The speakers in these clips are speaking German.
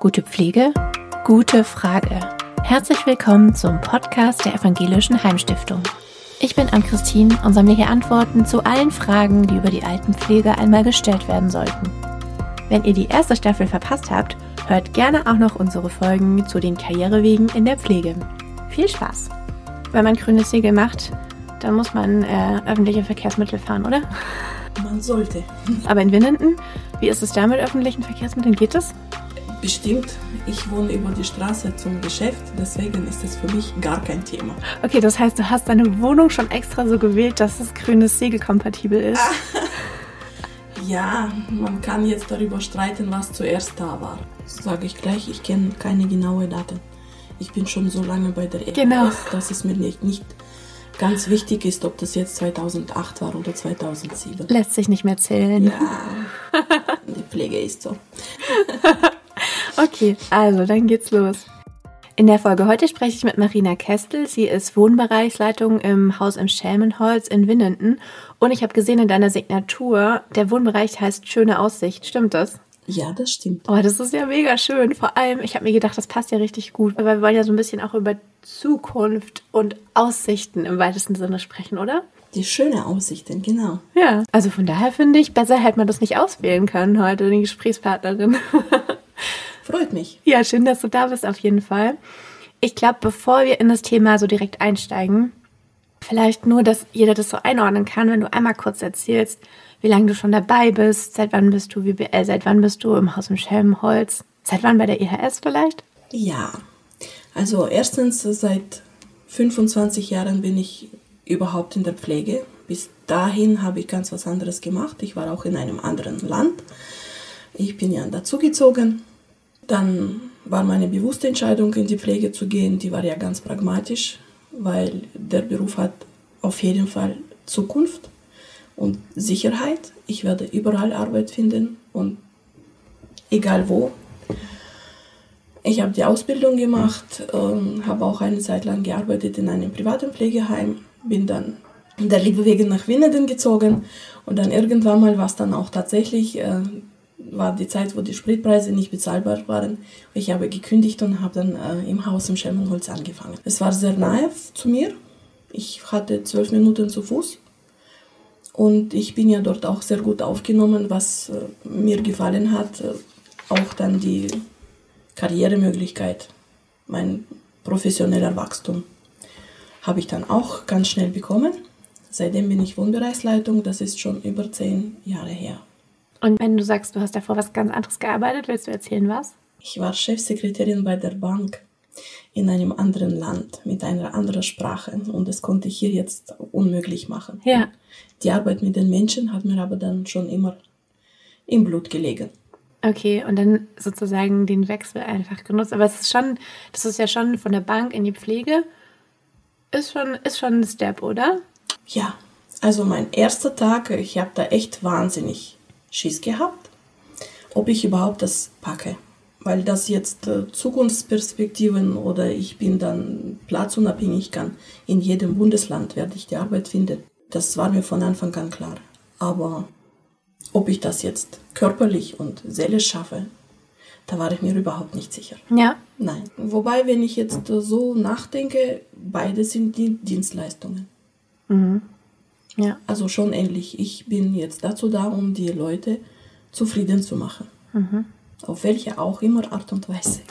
Gute Pflege? Gute Frage. Herzlich willkommen zum Podcast der Evangelischen Heimstiftung. Ich bin Ann-Christine und sammle hier Antworten zu allen Fragen, die über die Altenpflege einmal gestellt werden sollten. Wenn ihr die erste Staffel verpasst habt, hört gerne auch noch unsere Folgen zu den Karrierewegen in der Pflege. Viel Spaß! Wenn man grünes Segel macht, dann muss man äh, öffentliche Verkehrsmittel fahren, oder? Man sollte. Aber in Winnenden, wie ist es da mit öffentlichen Verkehrsmitteln? Geht es? Bestimmt. Ich wohne über die Straße zum Geschäft, deswegen ist es für mich gar kein Thema. Okay, das heißt, du hast deine Wohnung schon extra so gewählt, dass es grünes Segel kompatibel ist. Ja, man kann jetzt darüber streiten, was zuerst da war. Sage ich gleich, ich kenne keine genaue Daten. Ich bin schon so lange bei der ERS, Genau. dass es mir nicht, nicht ganz wichtig ist, ob das jetzt 2008 war oder 2007. Lässt sich nicht mehr zählen. Ja, die Pflege ist so. Okay, also dann geht's los. In der Folge heute spreche ich mit Marina Kestel. Sie ist Wohnbereichsleitung im Haus im Schelmenholz in Winnenden. Und ich habe gesehen in deiner Signatur, der Wohnbereich heißt Schöne Aussicht. Stimmt das? Ja, das stimmt. Oh, das ist ja mega schön. Vor allem, ich habe mir gedacht, das passt ja richtig gut, weil wir wollen ja so ein bisschen auch über Zukunft und Aussichten im weitesten Sinne sprechen, oder? Die schöne Aussichten, genau. Ja. Also von daher finde ich, besser hätte man das nicht auswählen können heute, die Gesprächspartnerin. Freut mich. Ja, schön, dass du da bist auf jeden Fall. Ich glaube, bevor wir in das Thema so direkt einsteigen, vielleicht nur, dass jeder das so einordnen kann, wenn du einmal kurz erzählst, wie lange du schon dabei bist, seit wann bist du WBL, seit wann bist du im Haus im Schelmenholz, seit wann bei der IHS vielleicht? Ja, also erstens seit 25 Jahren bin ich überhaupt in der Pflege. Bis dahin habe ich ganz was anderes gemacht. Ich war auch in einem anderen Land. Ich bin ja dazugezogen. Dann war meine bewusste Entscheidung, in die Pflege zu gehen. Die war ja ganz pragmatisch, weil der Beruf hat auf jeden Fall Zukunft und Sicherheit. Ich werde überall Arbeit finden und egal wo. Ich habe die Ausbildung gemacht, ähm, habe auch eine Zeit lang gearbeitet in einem privaten Pflegeheim, bin dann der Liebe wegen nach Winnenden gezogen und dann irgendwann mal war es dann auch tatsächlich, äh, war die Zeit, wo die Spritpreise nicht bezahlbar waren. Ich habe gekündigt und habe dann äh, im Haus im Schelmenholz angefangen. Es war sehr nahe zu mir. Ich hatte zwölf Minuten zu Fuß und ich bin ja dort auch sehr gut aufgenommen, was äh, mir gefallen hat. Äh, auch dann die Karrieremöglichkeit, mein professioneller Wachstum habe ich dann auch ganz schnell bekommen. Seitdem bin ich Wohnbereichsleitung, das ist schon über zehn Jahre her. Und wenn du sagst, du hast davor was ganz anderes gearbeitet, willst du erzählen was? Ich war Chefsekretärin bei der Bank in einem anderen Land mit einer anderen Sprache und das konnte ich hier jetzt unmöglich machen. Ja. Die Arbeit mit den Menschen hat mir aber dann schon immer im Blut gelegen. Okay, und dann sozusagen den Wechsel einfach genutzt. Aber es ist schon, das ist ja schon von der Bank in die Pflege, ist schon, ist schon ein Step, oder? Ja, also mein erster Tag, ich habe da echt wahnsinnig Schiss gehabt, ob ich überhaupt das packe. Weil das jetzt äh, Zukunftsperspektiven oder ich bin dann platzunabhängig kann. In jedem Bundesland werde ich die Arbeit finden. Das war mir von Anfang an klar. Aber ob ich das jetzt körperlich und seelisch schaffe, da war ich mir überhaupt nicht sicher. Ja. Nein. Wobei, wenn ich jetzt äh, so nachdenke, beide sind die Dienstleistungen. Ja. Also schon ähnlich. Ich bin jetzt dazu da, um die Leute zufrieden zu machen. Auf welche auch immer Art und Weise.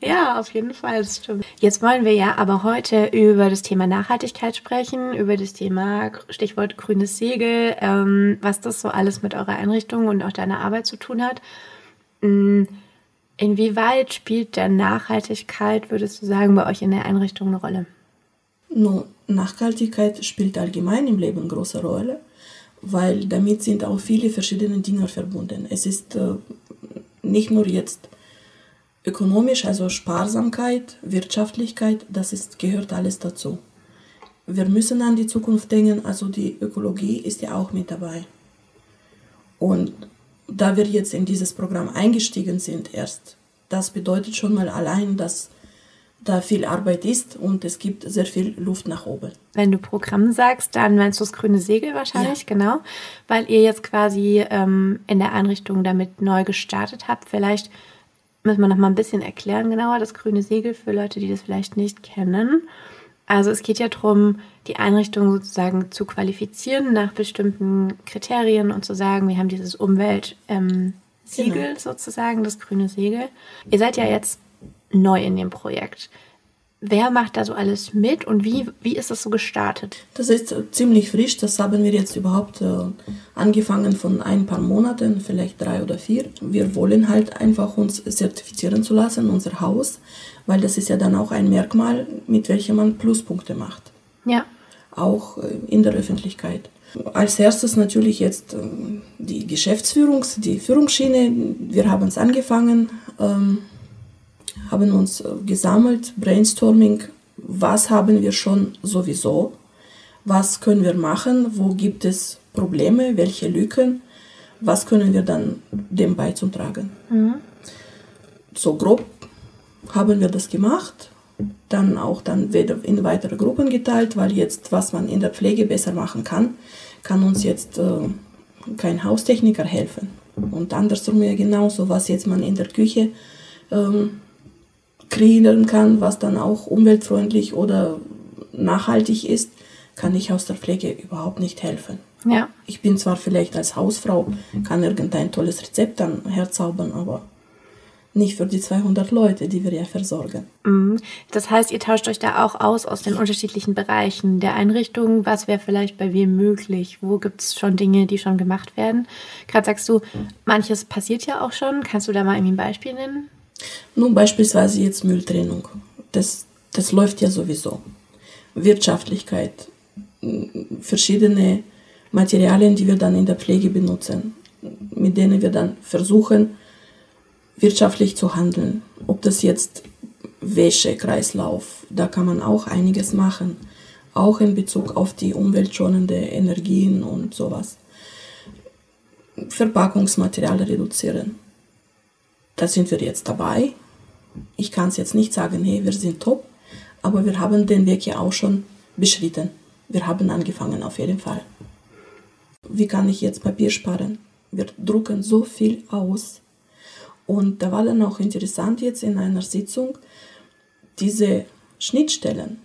Ja, auf jeden Fall, das stimmt. Jetzt wollen wir ja aber heute über das Thema Nachhaltigkeit sprechen, über das Thema Stichwort grünes Segel, ähm, was das so alles mit eurer Einrichtung und auch deiner Arbeit zu tun hat. Mm, Inwieweit spielt der Nachhaltigkeit, würdest du sagen, bei euch in der Einrichtung eine Rolle? Nun, Nachhaltigkeit spielt allgemein im Leben eine große Rolle, weil damit sind auch viele verschiedene Dinge verbunden. Es ist äh, nicht nur jetzt ökonomisch, also Sparsamkeit, Wirtschaftlichkeit, das ist, gehört alles dazu. Wir müssen an die Zukunft denken, also die Ökologie ist ja auch mit dabei. Und da wir jetzt in dieses Programm eingestiegen sind erst, das bedeutet schon mal allein, dass da viel Arbeit ist und es gibt sehr viel Luft nach oben. Wenn du Programm sagst, dann meinst du das grüne Segel wahrscheinlich, Ja. genau, weil ihr jetzt quasi ähm, in der Einrichtung damit neu gestartet habt. Vielleicht müssen wir noch mal ein bisschen erklären genauer, das grüne Segel für Leute, die das vielleicht nicht kennen. Also es geht ja darum, die Einrichtung sozusagen zu qualifizieren nach bestimmten Kriterien und zu sagen, wir haben dieses Umweltsiegel ähm, genau. sozusagen, das grüne Segel. Ihr seid ja jetzt neu in dem Projekt. Wer macht da so alles mit und wie, wie ist das so gestartet? Das ist ziemlich frisch. Das haben wir jetzt überhaupt äh, angefangen von ein paar Monaten, vielleicht drei oder vier. Wir wollen halt einfach uns zertifizieren zu lassen, unser Haus, weil das ist ja dann auch ein Merkmal, mit welchem man Pluspunkte macht. Ja. Auch äh, in der Öffentlichkeit. Als erstes natürlich jetzt äh, die Geschäftsführung, die Führungsschiene. Wir haben es angefangen. Ähm, haben uns äh, gesammelt, Brainstorming, was haben wir schon sowieso, was können wir machen, wo gibt es Probleme, welche Lücken, was können wir dann dem beizutragen. Mhm. So grob haben wir das gemacht, dann auch dann wieder in weitere Gruppen geteilt, weil jetzt, was man in der Pflege besser machen kann, kann uns jetzt äh, kein Haustechniker helfen. Und andersrum ja genauso, was jetzt man in der Küche ähm, kreieren kann, was dann auch umweltfreundlich oder nachhaltig ist, kann ich aus der Pflege überhaupt nicht helfen. Ja. Ich bin zwar vielleicht als Hausfrau, kann irgendein tolles Rezept dann herzaubern, aber nicht für die 200 Leute, die wir ja versorgen. Mhm. Das heißt, ihr tauscht euch da auch aus aus den unterschiedlichen Bereichen der Einrichtung. Was wäre vielleicht bei wem möglich? Wo gibt es schon Dinge, die schon gemacht werden? Gerade sagst du, manches passiert ja auch schon. Kannst du da mal irgendwie ein Beispiel nennen? Nun beispielsweise jetzt Mülltrennung. Das, das läuft ja sowieso. Wirtschaftlichkeit, verschiedene Materialien, die wir dann in der Pflege benutzen, mit denen wir dann versuchen, wirtschaftlich zu handeln. Ob das jetzt Wäsche, Kreislauf, da kann man auch einiges machen, auch in Bezug auf die umweltschonende Energien und sowas. Verpackungsmaterial reduzieren da sind wir jetzt dabei. Ich kann es jetzt nicht sagen, hey, wir sind top, aber wir haben den Weg ja auch schon beschritten. Wir haben angefangen auf jeden Fall. Wie kann ich jetzt Papier sparen? Wir drucken so viel aus. Und da war dann auch interessant jetzt in einer Sitzung diese Schnittstellen,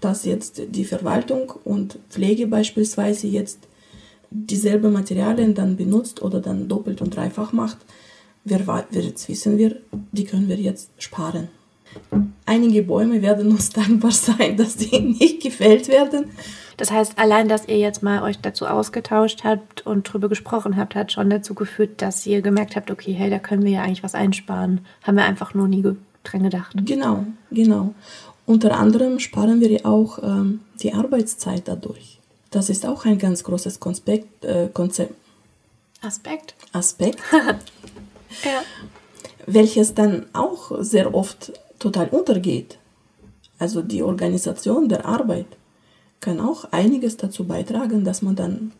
dass jetzt die Verwaltung und Pflege beispielsweise jetzt dieselben Materialien dann benutzt oder dann doppelt und dreifach macht wir, jetzt wissen wir, die können wir jetzt sparen. Einige Bäume werden uns dankbar sein, dass die nicht gefällt werden. Das heißt, allein, dass ihr jetzt mal euch dazu ausgetauscht habt und drüber gesprochen habt, hat schon dazu geführt, dass ihr gemerkt habt, okay, hey, da können wir ja eigentlich was einsparen. Haben wir einfach nur nie dran gedacht. Genau, genau. Unter anderem sparen wir ja auch ähm, die Arbeitszeit dadurch. Das ist auch ein ganz großes Konspekt, äh, Konzept. Aspekt. Aspekt. ja. welches dann auch sehr oft total untergeht. Also die Organisation der Arbeit kann auch einiges dazu beitragen, dass man dann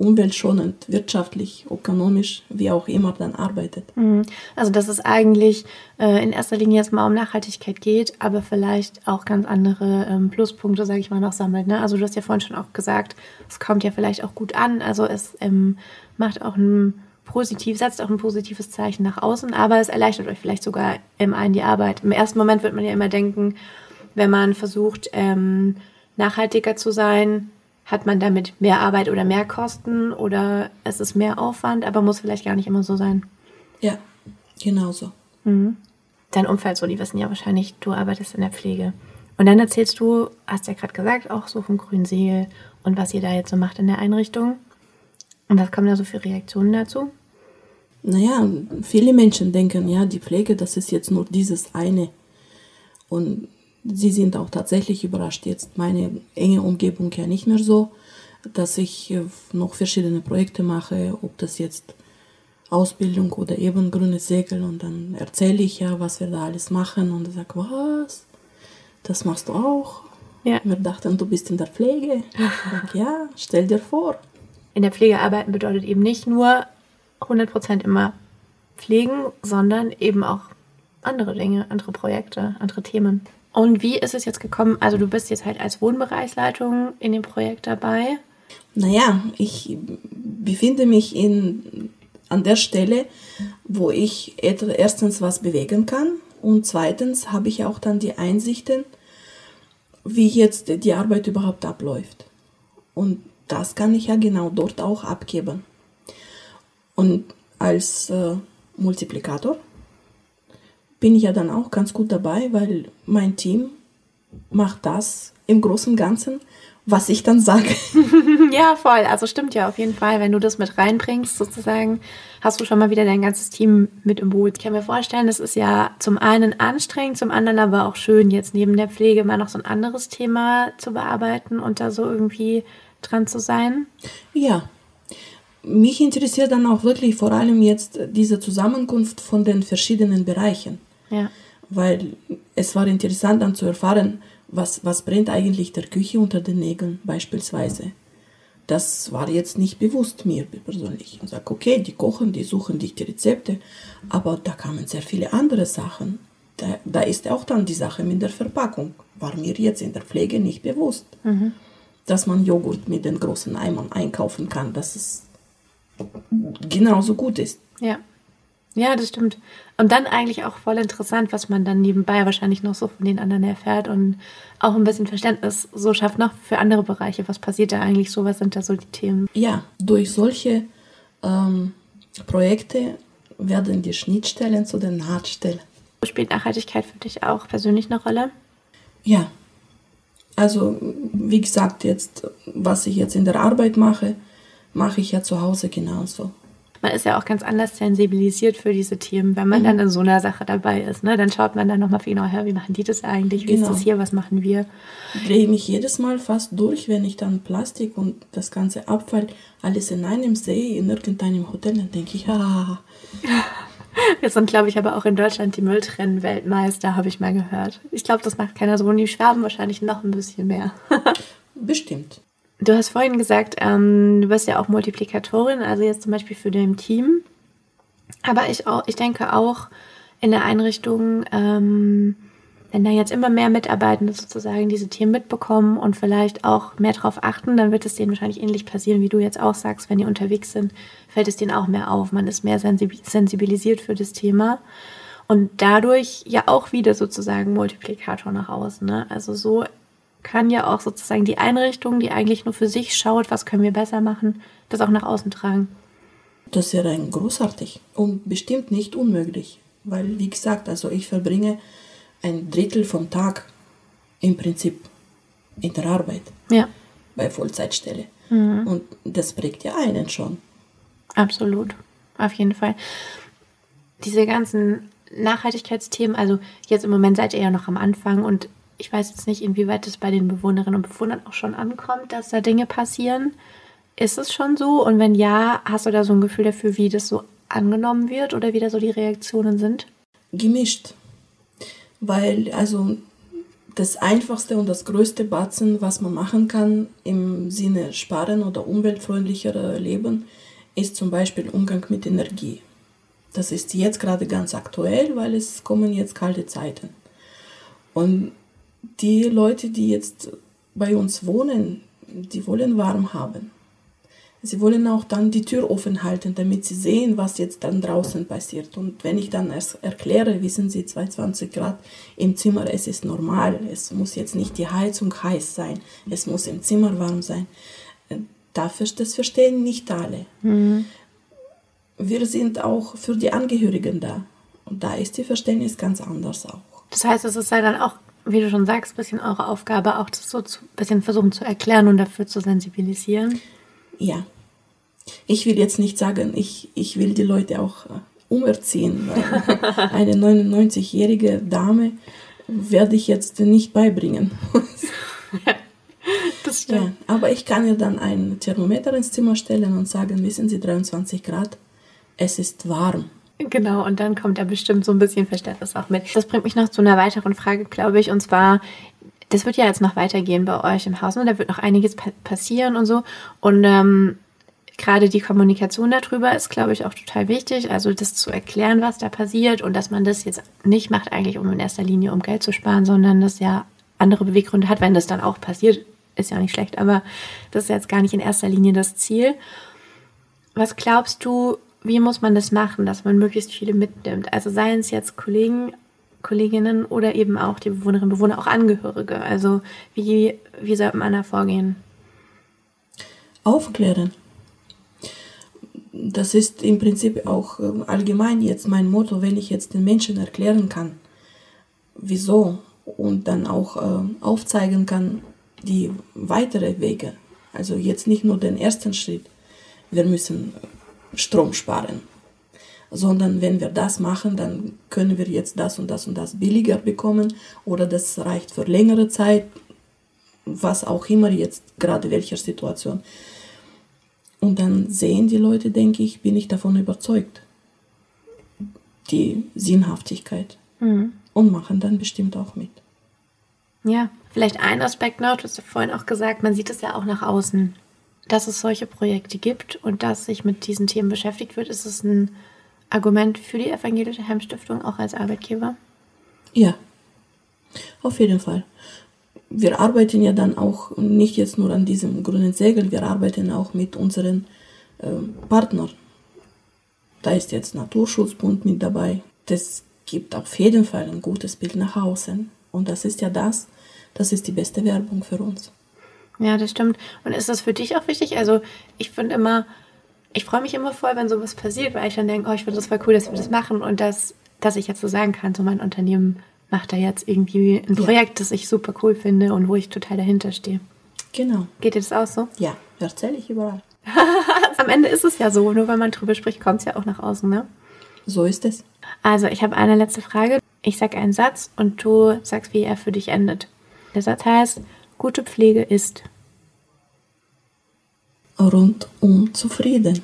umweltschonend, wirtschaftlich, ökonomisch, wie auch immer dann arbeitet. Mhm. Also dass es eigentlich äh, in erster Linie jetzt mal um Nachhaltigkeit geht, aber vielleicht auch ganz andere ähm, Pluspunkte, sage ich mal, noch sammelt. Ne? Also du hast ja vorhin schon auch gesagt, es kommt ja vielleicht auch gut an. Also es ähm, macht auch einen positiv, setzt auch ein positives Zeichen nach außen, aber es erleichtert euch vielleicht sogar im einen die Arbeit. Im ersten Moment wird man ja immer denken, wenn man versucht, ähm, nachhaltiger zu sein, hat man damit mehr Arbeit oder mehr Kosten oder es ist mehr Aufwand, aber muss vielleicht gar nicht immer so sein. Ja, genauso. Mhm. Dein Umfeld so, die wissen ja wahrscheinlich, du arbeitest in der Pflege. Und dann erzählst du, hast ja gerade gesagt, auch so vom Grünen Segel und was ihr da jetzt so macht in der Einrichtung. Und was kommen da so für Reaktionen dazu? Naja, viele Menschen denken, ja, die Pflege, das ist jetzt nur dieses eine. Und sie sind auch tatsächlich überrascht. Jetzt meine enge Umgebung ja nicht mehr so, dass ich äh, noch verschiedene Projekte mache, ob das jetzt Ausbildung oder eben grünes Segel und dann erzähle ich ja, was wir da alles machen und sage, was? Das machst du auch? Ja. Wir dachten, du bist in der Pflege. Sage, ja, stell dir vor. In der Pflege arbeiten bedeutet eben nicht nur 100% immer pflegen, sondern eben auch andere Dinge, andere Projekte, andere Themen. Und wie ist es jetzt gekommen? Also du bist jetzt halt als Wohnbereichsleitung in dem Projekt dabei. Naja, ich befinde mich in, an der Stelle, wo ich erstens was bewegen kann und zweitens habe ich auch dann die Einsichten, wie jetzt die Arbeit überhaupt abläuft. Und das kann ich ja genau dort auch abgeben. Und als äh, Multiplikator bin ich ja dann auch ganz gut dabei, weil mein Team macht das im Großen und Ganzen, was ich dann sage. ja, voll. Also stimmt ja auf jeden Fall. Wenn du das mit reinbringst, sozusagen, hast du schon mal wieder dein ganzes Team mit im Boot. Ich kann mir vorstellen, das ist ja zum einen anstrengend, zum anderen aber auch schön, jetzt neben der Pflege mal noch so ein anderes Thema zu bearbeiten und da so irgendwie dran zu sein. Ja. Mich interessiert dann auch wirklich vor allem jetzt diese Zusammenkunft von den verschiedenen Bereichen. Ja. Weil es war interessant dann zu erfahren, was, was brennt eigentlich der Küche unter den Nägeln beispielsweise. Das war jetzt nicht bewusst mir persönlich. Ich sage, okay, die kochen, die suchen die Rezepte, aber da kamen sehr viele andere Sachen. Da, da ist auch dann die Sache mit der Verpackung. War mir jetzt in der Pflege nicht bewusst, mhm. dass man Joghurt mit den großen Eimern einkaufen kann, dass es genauso gut ist. Ja. Ja, das stimmt. Und dann eigentlich auch voll interessant, was man dann nebenbei wahrscheinlich noch so von den anderen erfährt und auch ein bisschen Verständnis so schafft noch für andere Bereiche. Was passiert da eigentlich so? Was sind da so die Themen? Ja, durch solche ähm, Projekte werden die Schnittstellen zu den Nahtstellen. Spielt Nachhaltigkeit für dich auch persönlich eine Rolle? Ja. Also, wie gesagt, jetzt, was ich jetzt in der Arbeit mache, mache ich ja zu Hause genauso man ist ja auch ganz anders sensibilisiert für diese Themen, wenn man mhm. dann in so einer Sache dabei ist. Ne? Dann schaut man dann nochmal viel her, wie machen die das eigentlich, wie genau. ist das hier, was machen wir. Ich drehe mich jedes Mal fast durch, wenn ich dann Plastik und das ganze Abfall alles in einem sehe, in irgendeinem Hotel, dann denke ich, ah. Wir sind, glaube ich, aber auch in Deutschland die Mülltrennen-Weltmeister, habe ich mal gehört. Ich glaube, das macht keiner so. Und die schwärmen wahrscheinlich noch ein bisschen mehr. Bestimmt. Du hast vorhin gesagt, ähm, du bist ja auch Multiplikatorin, also jetzt zum Beispiel für dein Team. Aber ich, auch, ich denke auch in der Einrichtung, ähm, wenn da jetzt immer mehr Mitarbeitende sozusagen diese Themen mitbekommen und vielleicht auch mehr darauf achten, dann wird es denen wahrscheinlich ähnlich passieren, wie du jetzt auch sagst, wenn die unterwegs sind, fällt es denen auch mehr auf. Man ist mehr sensibilisiert für das Thema und dadurch ja auch wieder sozusagen Multiplikator nach außen. Ne? Also so kann ja auch sozusagen die Einrichtung, die eigentlich nur für sich schaut, was können wir besser machen, das auch nach außen tragen. Das wäre ein großartig und bestimmt nicht unmöglich, weil wie gesagt, also ich verbringe ein Drittel vom Tag im Prinzip in der Arbeit. Ja. Bei Vollzeitstelle. Mhm. Und das prägt ja einen schon. Absolut, auf jeden Fall. Diese ganzen Nachhaltigkeitsthemen, also jetzt im Moment seid ihr ja noch am Anfang und ich weiß jetzt nicht, inwieweit es bei den Bewohnerinnen und Bewohnern auch schon ankommt, dass da Dinge passieren. Ist es schon so? Und wenn ja, hast du da so ein Gefühl dafür, wie das so angenommen wird oder wie da so die Reaktionen sind? Gemischt. Weil, also, das einfachste und das größte Batzen, was man machen kann im Sinne sparen oder umweltfreundlicher Leben, ist zum Beispiel Umgang mit Energie. Das ist jetzt gerade ganz aktuell, weil es kommen jetzt kalte Zeiten. Und die Leute, die jetzt bei uns wohnen, die wollen warm haben. Sie wollen auch dann die Tür offen halten, damit sie sehen, was jetzt dann draußen passiert. Und wenn ich dann erkläre, wissen Sie, 22 Grad im Zimmer, es ist normal. Es muss jetzt nicht die Heizung heiß sein. Es muss im Zimmer warm sein. Dafür, das verstehen nicht alle. Mhm. Wir sind auch für die Angehörigen da. Und da ist die Verständnis ganz anders auch. Das heißt, es ist ja dann auch wie du schon sagst, ein bisschen eure Aufgabe, auch das so ein bisschen versuchen zu erklären und dafür zu sensibilisieren. Ja. Ich will jetzt nicht sagen, ich, ich will die Leute auch äh, umerziehen. eine 99-jährige Dame werde ich jetzt nicht beibringen. das stimmt. Ja, aber ich kann ihr dann ein Thermometer ins Zimmer stellen und sagen, wissen Sie, 23 Grad, es ist warm. Genau, und dann kommt da bestimmt so ein bisschen Verständnis auch mit. Das bringt mich noch zu einer weiteren Frage, glaube ich, und zwar, das wird ja jetzt noch weitergehen bei euch im Haus und da wird noch einiges pa passieren und so. Und ähm, gerade die Kommunikation darüber ist, glaube ich, auch total wichtig. Also das zu erklären, was da passiert und dass man das jetzt nicht macht, eigentlich um in erster Linie um Geld zu sparen, sondern das ja andere Beweggründe hat, wenn das dann auch passiert, ist ja nicht schlecht, aber das ist jetzt gar nicht in erster Linie das Ziel. Was glaubst du, wie muss man das machen, dass man möglichst viele mitnimmt? Also seien es jetzt Kollegen, Kolleginnen oder eben auch die Bewohnerinnen und Bewohner, auch Angehörige. Also wie, wie sollte man da vorgehen? Aufklären. Das ist im Prinzip auch ähm, allgemein jetzt mein Motto, wenn ich jetzt den Menschen erklären kann, wieso und dann auch äh, aufzeigen kann, die weitere Wege. Also jetzt nicht nur den ersten Schritt, wir müssen Strom sparen, sondern wenn wir das machen, dann können wir jetzt das und das und das billiger bekommen oder das reicht für längere Zeit, was auch immer jetzt gerade welcher Situation. Und dann sehen die Leute, denke ich, bin ich davon überzeugt, die Sinnhaftigkeit mhm. und machen dann bestimmt auch mit. Ja, vielleicht ein Aspekt noch, du hast ja vorhin auch gesagt, man sieht es ja auch nach außen, dass es solche Projekte gibt und dass sich mit diesen Themen beschäftigt wird. Ist es ein Argument für die Evangelische Heimstiftung auch als Arbeitgeber? Ja, auf jeden Fall. Wir arbeiten ja dann auch nicht jetzt nur an diesem grünen Segel, wir arbeiten auch mit unseren äh, Partnern. Da ist jetzt Naturschutzbund mit dabei. Das gibt auf jeden Fall ein gutes Bild nach außen. Und das ist ja das, das ist die beste Werbung für uns. Ja, das stimmt. Und ist das für dich auch wichtig? Also ich finde immer, ich freue mich immer voll, wenn sowas passiert, weil ich dann denke, oh, ich finde das voll cool, dass wir das machen und dass, dass ich jetzt so sagen kann, so mein Unternehmen macht da jetzt irgendwie ein Projekt, ja. das ich super cool finde und wo ich total dahinter stehe. Genau. Geht dir das auch so? Ja, erzähle ich überall. Am Ende ist es ja so, nur wenn man drüber spricht, kommt es ja auch nach außen, ne? So ist es. Also, ich habe eine letzte Frage. Ich sage einen Satz und du sagst, wie er für dich endet. Der Satz heißt, gute Pflege ist rundum zufrieden.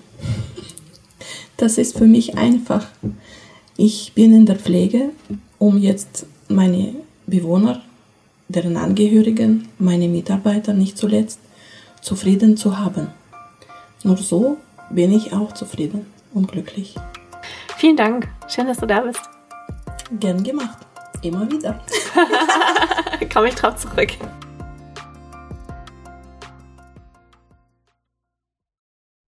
Das ist für mich einfach. Ich bin in der Pflege, um jetzt meine Bewohner, deren Angehörigen, meine Mitarbeiter nicht zuletzt zufrieden zu haben. Nur so bin ich auch zufrieden und glücklich. Vielen Dank. Schön, dass du da bist. Gern gemacht. Immer wieder. Komme ich drauf zurück.